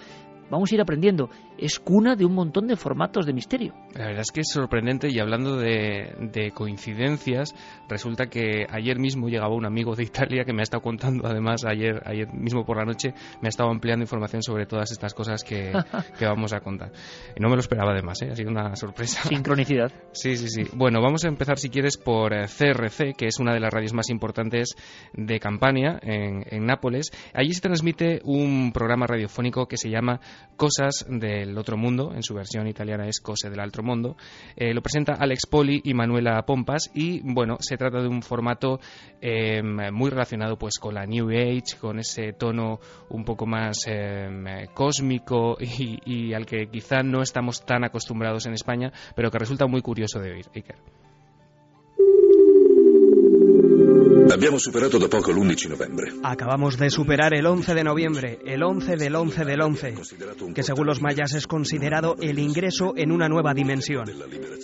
vamos a ir aprendiendo. Es cuna de un montón de formatos de misterio. La verdad es que es sorprendente y hablando de, coincidencias, resulta que ayer mismo llegaba un amigo de Italia que me ha estado contando, además ayer, ayer mismo por la noche, me ha estado ampliando información sobre todas estas cosas que, vamos a contar. Y no me lo esperaba además, ¿eh? ha sido una sorpresa. Sincronicidad. Sí, sí, sí. Bueno, vamos a empezar si quieres por CRC, eh, que es una de las radios más importantes de Campania, en, en Nápoles. Allí se transmite un programa radiofónico que se llama Cosas del Otro Mundo, en su versión italiana es Cose del Altro Mundo. Eh, lo presenta Alex Poli y Manuela Pompas y, bueno, se trata de un formato em, muy relacionado pues con la New Age, con ese tono un poco más em, cósmico y, y, al que quizá no estamos tan acostumbrados en España, pero que resulta muy curioso de oír. Iker. Abbiamo superato da poco l'11 novembre. Acabamos de superar el 11 de noviembre, el 11 del 11 del 11, que según los mayas es considerado el ingreso en una nueva dimensión,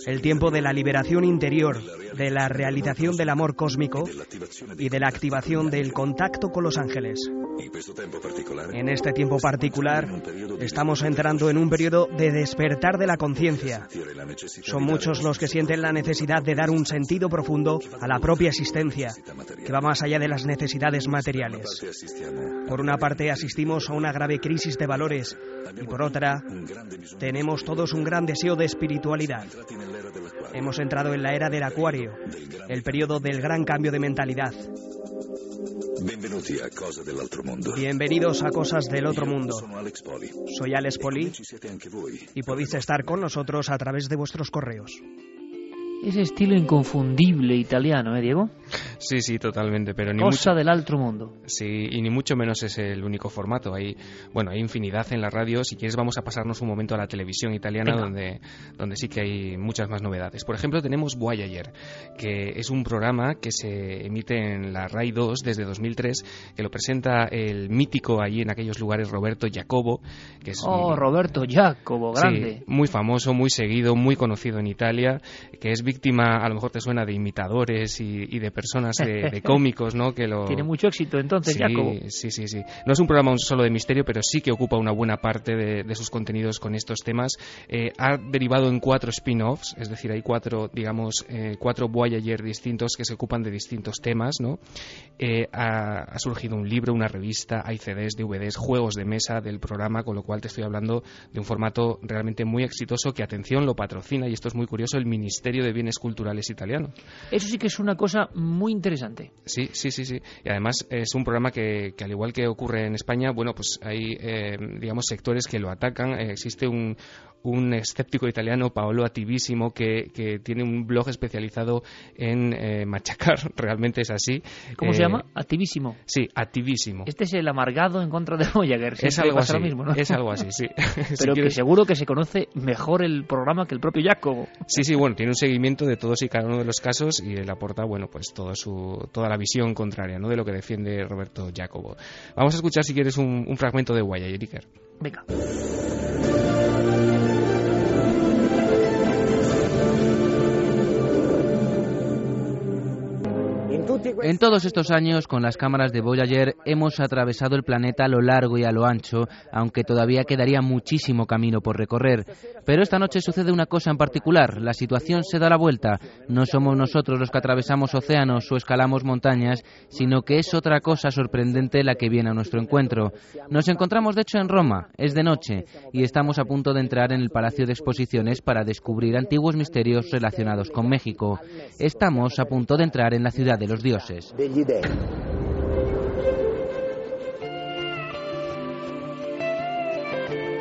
el tiempo de la liberación interior, de la realización del amor cósmico y de la activación del contacto con los ángeles. En este tiempo particular estamos entrando en un periodo de despertar de la conciencia. Son muchos los que sienten la necesidad de dar un sentido profundo a la propia existencia, que va más allá de las necesidades materiales. Por una parte asistimos a una grave crisis de valores y por otra tenemos todos un gran deseo de espiritualidad. Hemos entrado en la era del acuario, el periodo del gran cambio de mentalidad. Bienvenidos a Cosas del Otro Mundo. Soy Alex Poli y podéis estar con nosotros a través de vuestros correos. Ese estilo inconfundible italiano, ¿eh, Diego? Sí, sí, totalmente, pero ni Cosa mucho, del otro mundo. sí, y ni mucho menos es el único formato. Hay, bueno, hay infinidad en la radio. Si quieres, vamos a pasarnos un momento a la televisión italiana, Venga. donde, donde sí que hay muchas más novedades. Por ejemplo, tenemos Voyager, que es un programa que se emite en la RAI 2 desde 2003, que lo presenta el mítico allí en aquellos lugares Roberto Jacobo, que es Oh, un- Roberto Jacobo, grande. Sí, muy famoso, muy seguido, muy conocido en Italia, que es víctima, a lo mejor te suena, de imitadores y, y de personas, de, de cómicos, ¿no? Que lo... Tiene mucho éxito entonces, sí, Jacobo. Sí, sí, sí. No es un programa solo de misterio, pero sí que ocupa una buena parte de, de sus contenidos con estos temas. Eh, ha derivado en cuatro spin-offs, es decir, hay cuatro, digamos, eh, cuatro Voyager distintos que se ocupan de distintos temas, ¿no? Eh, ha, ha surgido un libro, una revista, hay CDs, DVDs, juegos de mesa del programa, con lo cual te estoy hablando de un formato realmente muy exitoso que, atención, lo patrocina, y esto es muy curioso, el Ministerio de Bienes Culturales italiano. Eso sí que es una cosa muy interesante. Sí, sí, sí, sí. Y además es un programa que, que al igual que ocurre en España, bueno, pues hay, eh, digamos, sectores que lo atacan. Eh, existe un, un escéptico italiano, Paolo Attivissimo, que, que tiene un blog especializado en eh, machacar, realmente es así. ¿Cómo se Eh, llama? Activísimo. Sí, Attivissimo. Este es el amargado en contra de Voyager. Es algo así, lo mismo, ¿no? es algo así, sí. Si Pero que quieres- seguro que se conoce mejor el programa que el propio Jacobo. Sí, sí, bueno, tiene un seguimiento de todos y cada uno de los casos y él aporta, bueno, pues todo su, toda la visión contraria, ¿no? De lo que defiende Roberto Jacobo. Vamos a escuchar, si quieres, un, un fragmento de Iker. Venga. En todos estos años, con las cámaras de Voyager, hemos atravesado el planeta a lo largo y a lo ancho, aunque todavía quedaría muchísimo camino por recorrer. Pero esta noche sucede una cosa en particular, la situación se da la vuelta. No somos nosotros los que atravesamos océanos o escalamos montañas, sino que es otra cosa sorprendente la que viene a nuestro encuentro. Nos encontramos, de hecho, en Roma, es de noche, y estamos a punto de entrar en el Palacio de Exposiciones para descubrir antiguos misterios relacionados con México. Estamos a punto de entrar en la ciudad de los dioses.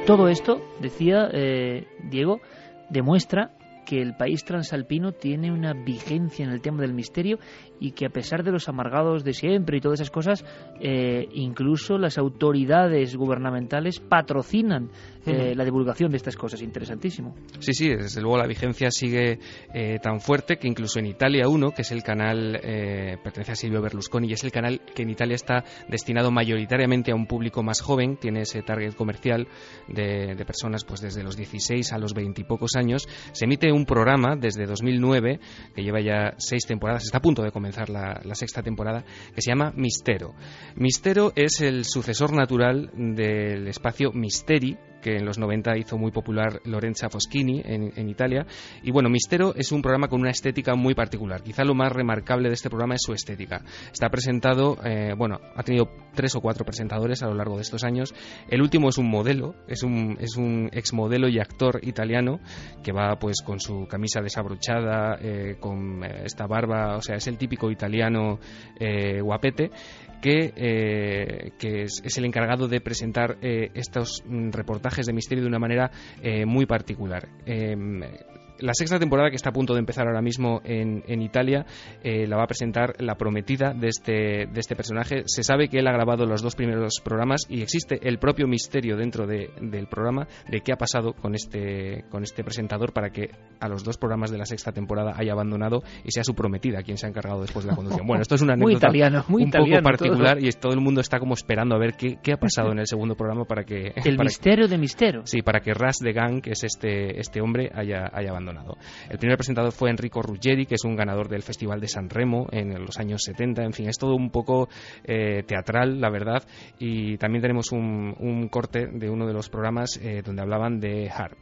Todo esto, decía eh, Diego, demuestra que el país transalpino tiene una vigencia en el tema del misterio y que a pesar de los amargados de siempre y todas esas cosas, eh, incluso las autoridades gubernamentales patrocinan eh, la divulgación de estas cosas. Interesantísimo. Sí, sí, desde luego la vigencia sigue eh, tan fuerte que incluso en Italia 1, que es el canal, eh, pertenece a Silvio Berlusconi y es el canal que en Italia está destinado mayoritariamente a un público más joven, tiene ese target comercial de, de personas pues desde los 16 a los 20 y pocos años, se emite un programa desde 2009 que lleva ya seis temporadas, está a punto de comenzar la, la sexta temporada, que se llama Mistero. Mistero es el sucesor natural del espacio Misteri, que en los 90 hizo muy popular Lorenza Foschini en, Italia. Y bueno, Mistero es un programa con una estética muy particular. Quizá lo más remarcable de este programa es su estética. Está presentado, eh, bueno, ha tenido tres o cuatro presentadores a lo largo de estos años. El último es un modelo, es un, es un exmodelo y actor italiano que va pues con su camisa desabrochada, eh, con eh, esta barba, o sea, es el típico italiano guapete que, eh, que es, el encargado de presentar eh, estos mm, reportajes de misterio de una manera eh, muy particular. La sexta temporada que está a punto de empezar ahora mismo en, en Italia eh, la va a presentar la prometida de este, de este personaje. Se sabe que él ha grabado los dos primeros programas y existe el propio misterio dentro de- del programa de qué ha pasado con este, con este presentador para que a los dos programas de la sexta temporada haya abandonado y sea su prometida quien se ha encargado después de la conducción. Bueno, esto es una Muy anécdota italiano, muy un italiano poco particular todo. y todo el mundo está como esperando a ver qué, qué ha pasado en el segundo programa para que... El para- misterio de misterio. Sí, para que Ras de Gang, que es este, este hombre, haya, haya abandonado. El primer presentador fue Enrico Ruggeri, que es un ganador del Festival de San Remo en los años 70. En fin, es todo un poco eh, teatral, la verdad. Y también tenemos un, un corte de uno de los programas eh, donde hablaban de Harp.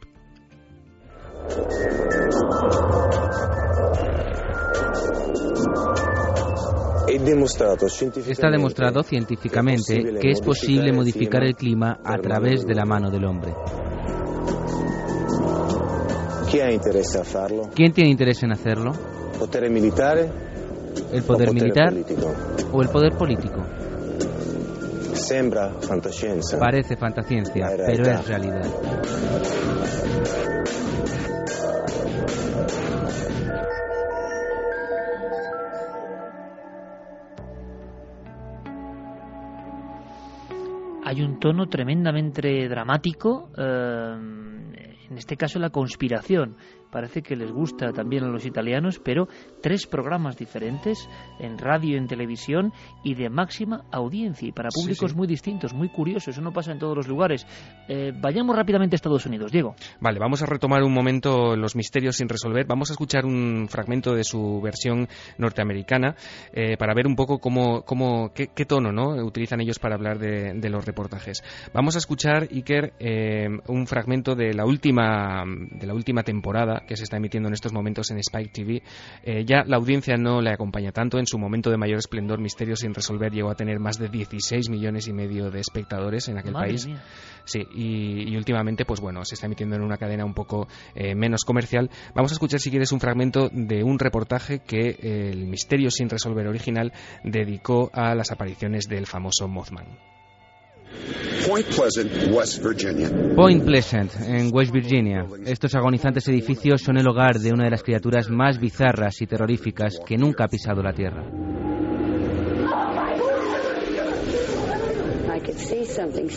Está demostrado científicamente que es posible modificar el clima a través de la mano del hombre. ¿Quién interés en hacerlo? ¿Quién tiene interés en hacerlo? ¿Poderes militares? ¿El poder, o militar político? o el poder político? Sembra. Parece fantasciencia, pero es realidad. Hay un tono tremendamente dramático. Eh en este caso la conspiración parece que les gusta también a los italianos, pero tres programas diferentes en radio y en televisión y de máxima audiencia y para públicos muy distintos, muy curiosos, eso no pasa en todos los lugares. Eh, vayamos rápidamente a Estados Unidos, Diego. Vale, vamos a retomar un momento los misterios sin resolver. Vamos a escuchar un fragmento de su versión norteamericana eh, para ver un poco cómo, cómo qué, tono ¿no? utilizan ellos para hablar de, los reportajes. Vamos a escuchar, Iker, eh, un fragmento de la última de la última temporada que se está emitiendo en estos momentos en Spike TV, eh, ya la audiencia no le acompaña tanto. En su momento de mayor esplendor, Misterio sin resolver llegó a tener más de 16 millones y medio de espectadores en aquel país. Sí, y, últimamente, pues bueno, se está emitiendo en una cadena un poco eh, menos comercial. Vamos a escuchar, si quieres, un fragmento de un reportaje que eh, el Misterio sin resolver original dedicó a las apariciones del famoso Mothman. Point Pleasant, West Virginia. Point Pleasant, en West Virginia. Estos agonizantes edificios son el hogar de una de las criaturas más bizarras y terroríficas que nunca ha pisado la Tierra.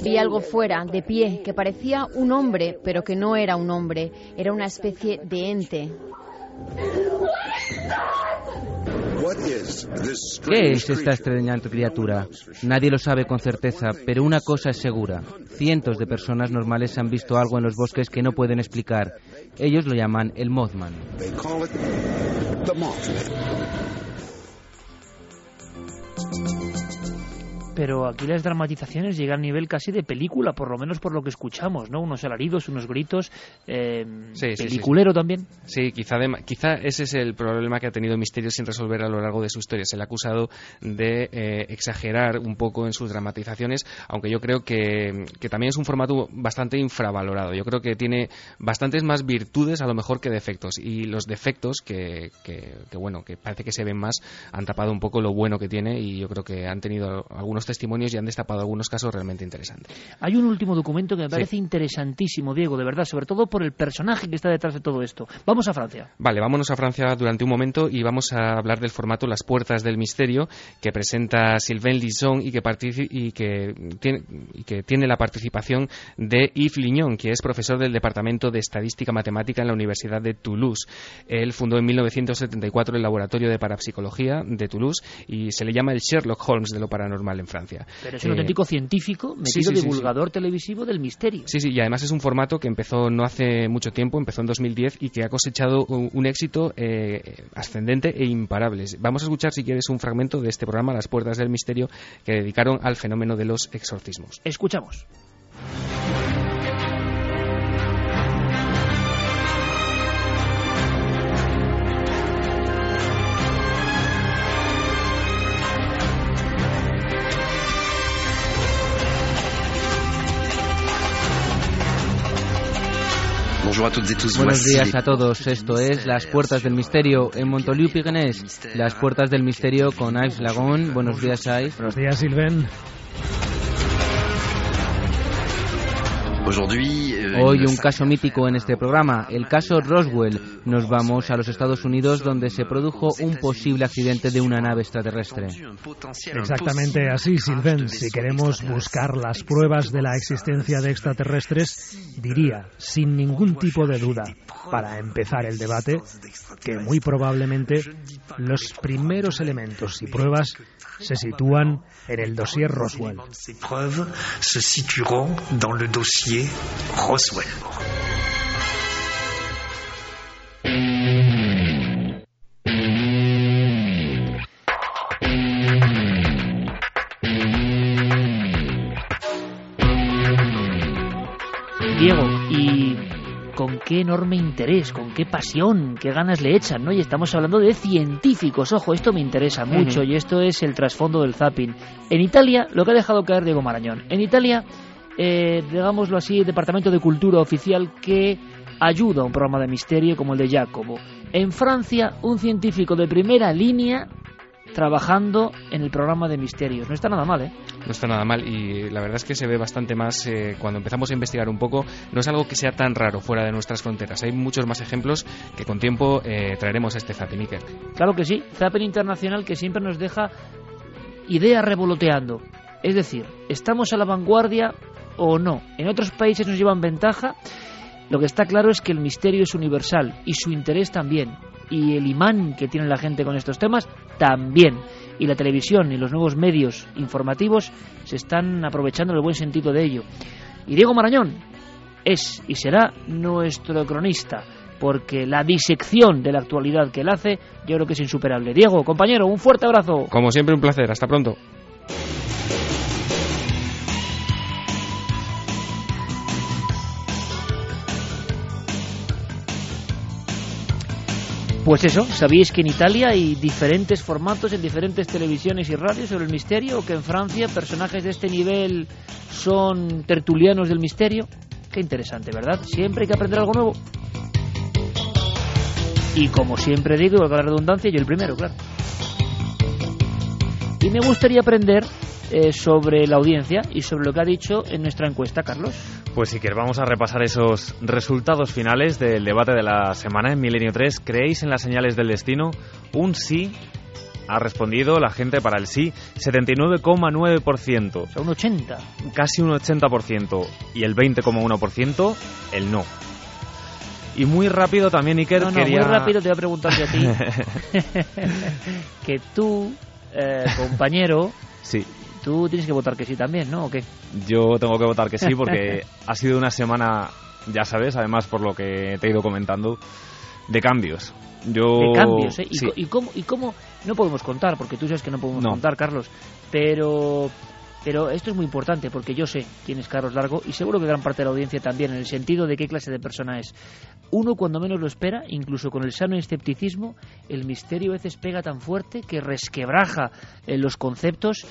Vi algo fuera, de pie, que parecía un hombre, pero que no era un hombre, era una especie de ente. ¿Qué es esta extrañante criatura? Nadie lo sabe con certeza, pero una cosa es segura. Cientos de personas normales han visto algo en los bosques que no pueden explicar. Ellos lo llaman el Mothman. Pero aquí las dramatizaciones llegan a nivel casi de película, por lo menos por lo que escuchamos, ¿no? Unos alaridos, unos gritos, eh, peliculero también. Sí, quizá, quizá ese es el problema que ha tenido Misterio sin resolver a lo largo de su historia. Se le ha acusado de eh, exagerar un poco en sus dramatizaciones, aunque yo creo que, también es un formato bastante infravalorado. Yo creo que tiene bastantes más virtudes a lo mejor que defectos, y los defectos que, que, que bueno, que parece que se ven más, han tapado un poco lo bueno que tiene, y yo creo que han tenido algunos testimonios y han destapado algunos casos realmente interesantes. Hay un último documento que me parece interesantísimo, Diego, de verdad, sobre todo por el personaje que está detrás de todo esto. Vamos a Francia. Vale, vámonos a Francia durante un momento y vamos a hablar del formato Las Puertas del Misterio que presenta Sylvain Lisson y que, y que, tiene, y que tiene la participación de Yves Lignon, que es profesor del Departamento de Estadística Matemática en la Universidad de Toulouse. Él fundó en 1974 el Laboratorio de Parapsicología de Toulouse y se le llama el Sherlock Holmes de lo paranormal en Francia. Pero es un auténtico científico, metido divulgador televisivo del misterio. Sí, sí, y además es un formato que empezó no hace mucho tiempo, empezó en 2010 y que ha cosechado un, éxito eh, ascendente e imparable. Vamos a escuchar, si quieres, un fragmento de este programa, Las Puertas del Misterio, que dedicaron al fenómeno de los exorcismos. Escuchamos. Buenos días a todos. Esto es Las Puertas del Misterio en Montoliu-Pigenés. Las Puertas del Misterio con Yves Lagón. Buenos días, Yves. Buenos días, Silven. Hoy un caso mítico en este programa, el caso Roswell. Nos vamos a los Estados Unidos donde se produjo un posible accidente de una nave extraterrestre. Exactamente así, Silven. Si queremos buscar las pruebas de la existencia de extraterrestres, diría, sin ningún tipo de duda, para empezar el debate, que muy probablemente los primeros elementos y pruebas se sitúan en el dossier Roswell. se situeront dans le dossier Roswell. Qué enorme interés, con qué pasión, qué ganas le echan, ¿no? Y estamos hablando de científicos, ojo, esto me interesa mucho y esto es el trasfondo del zapping. En Italia, lo que ha dejado caer Diego Marañón, en Italia, eh, digámoslo así, el Departamento de Cultura Oficial que ayuda a un programa de misterio como el de Jacobo. En Francia, un científico de primera línea trabajando en el programa de misterios. No está nada mal, ¿eh? No está nada mal y la verdad es que se ve bastante más eh, cuando empezamos a investigar un poco. No es algo que sea tan raro fuera de nuestras fronteras. Hay muchos más ejemplos que con tiempo eh, traeremos a este Zapping Claro que sí, Zapping Internacional que siempre nos deja ideas revoloteando. Es decir, ¿estamos a la vanguardia o no? ¿En otros países nos llevan ventaja? Lo que está claro es que el misterio es universal y su interés también. Y el imán que tiene la gente con estos temas también. Y la televisión y los nuevos medios informativos se están aprovechando el buen sentido de ello. Y Diego Marañón es y será nuestro cronista, porque la disección de la actualidad que él hace yo creo que es insuperable. Diego, compañero, un fuerte abrazo. Como siempre, un placer. Hasta pronto. Pues eso, ¿sabíais que en Italia hay diferentes formatos en diferentes televisiones y radios sobre el misterio? ¿O que en Francia personajes de este nivel son tertulianos del misterio? Qué interesante, ¿verdad? Siempre hay que aprender algo nuevo. Y como siempre digo, con la redundancia, yo el primero, claro. Y me gustaría aprender eh, sobre la audiencia y sobre lo que ha dicho en nuestra encuesta, Carlos. Pues si quieres, vamos a repasar esos resultados finales del debate de la semana en Milenio 3. ¿Creéis en las señales del destino? Un sí ha respondido la gente para el sí 79,9%. O sea, un 80. Casi un 80%. Y el 20,1% el no. Y muy rápido también, Iker, no, no, quería... muy rápido te voy a preguntar yo a ti. que tú, eh, compañero... sí. Tú tienes que votar que sí también, ¿no? ¿O qué? Yo tengo que votar que sí porque ha sido una semana, ya sabes, además por lo que te he ido comentando, de cambios. Yo... De cambios, ¿eh? ¿Y, Sí. y cómo, ¿Y cómo? No podemos contar, porque tú sabes que no podemos No. contar, Carlos. Pero, pero esto es muy importante, porque yo sé quién es Carlos Largo y seguro que gran parte de la audiencia también, en el sentido de qué clase de persona es. Uno cuando menos lo espera, incluso con el sano escepticismo, el misterio a veces pega tan fuerte que resquebraja eh, los conceptos.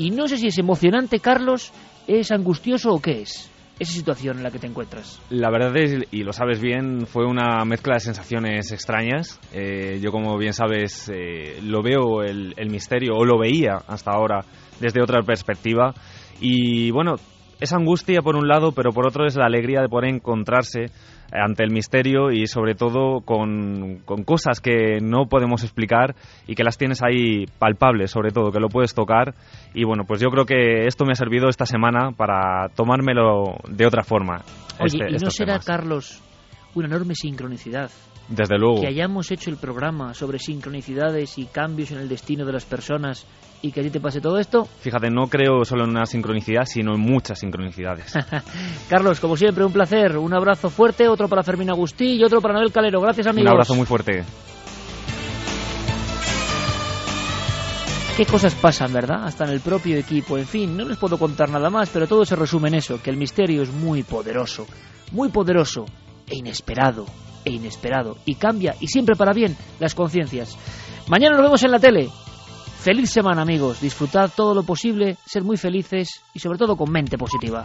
Y no sé si es emocionante, Carlos, es angustioso o qué es esa situación en la que te encuentras. La verdad es, y lo sabes bien, fue una mezcla de sensaciones extrañas. Eh, yo, como bien sabes, eh, lo veo el, el misterio, o lo veía hasta ahora, desde otra perspectiva. Y bueno, es angustia por un lado, pero por otro es la alegría de poder encontrarse ante el misterio y sobre todo con, con cosas que no podemos explicar y que las tienes ahí palpables, sobre todo, que lo puedes tocar. Y bueno, pues yo creo que esto me ha servido esta semana para tomármelo de otra forma. Oye, este- ¿y no será, temas. Carlos, una enorme sincronicidad? Desde luego. Que hayamos hecho el programa sobre sincronicidades y cambios en el destino de las personas y que a ti te pase todo esto. Fíjate, no creo solo en una sincronicidad, sino en muchas sincronicidades. Carlos, como siempre, un placer. Un abrazo fuerte, otro para Fermín Agustí y otro para Noel Calero. Gracias, amigos. Un abrazo muy fuerte. Qué cosas pasan, ¿verdad? Hasta en el propio equipo. En fin, no les puedo contar nada más, pero todo se resume en eso, que el misterio es muy poderoso. Muy poderoso e inesperado. E inesperado. Y cambia, y siempre para bien, las conciencias. Mañana nos vemos en la tele. Feliz semana, amigos. Disfrutad todo lo posible, ser muy felices y sobre todo con mente positiva.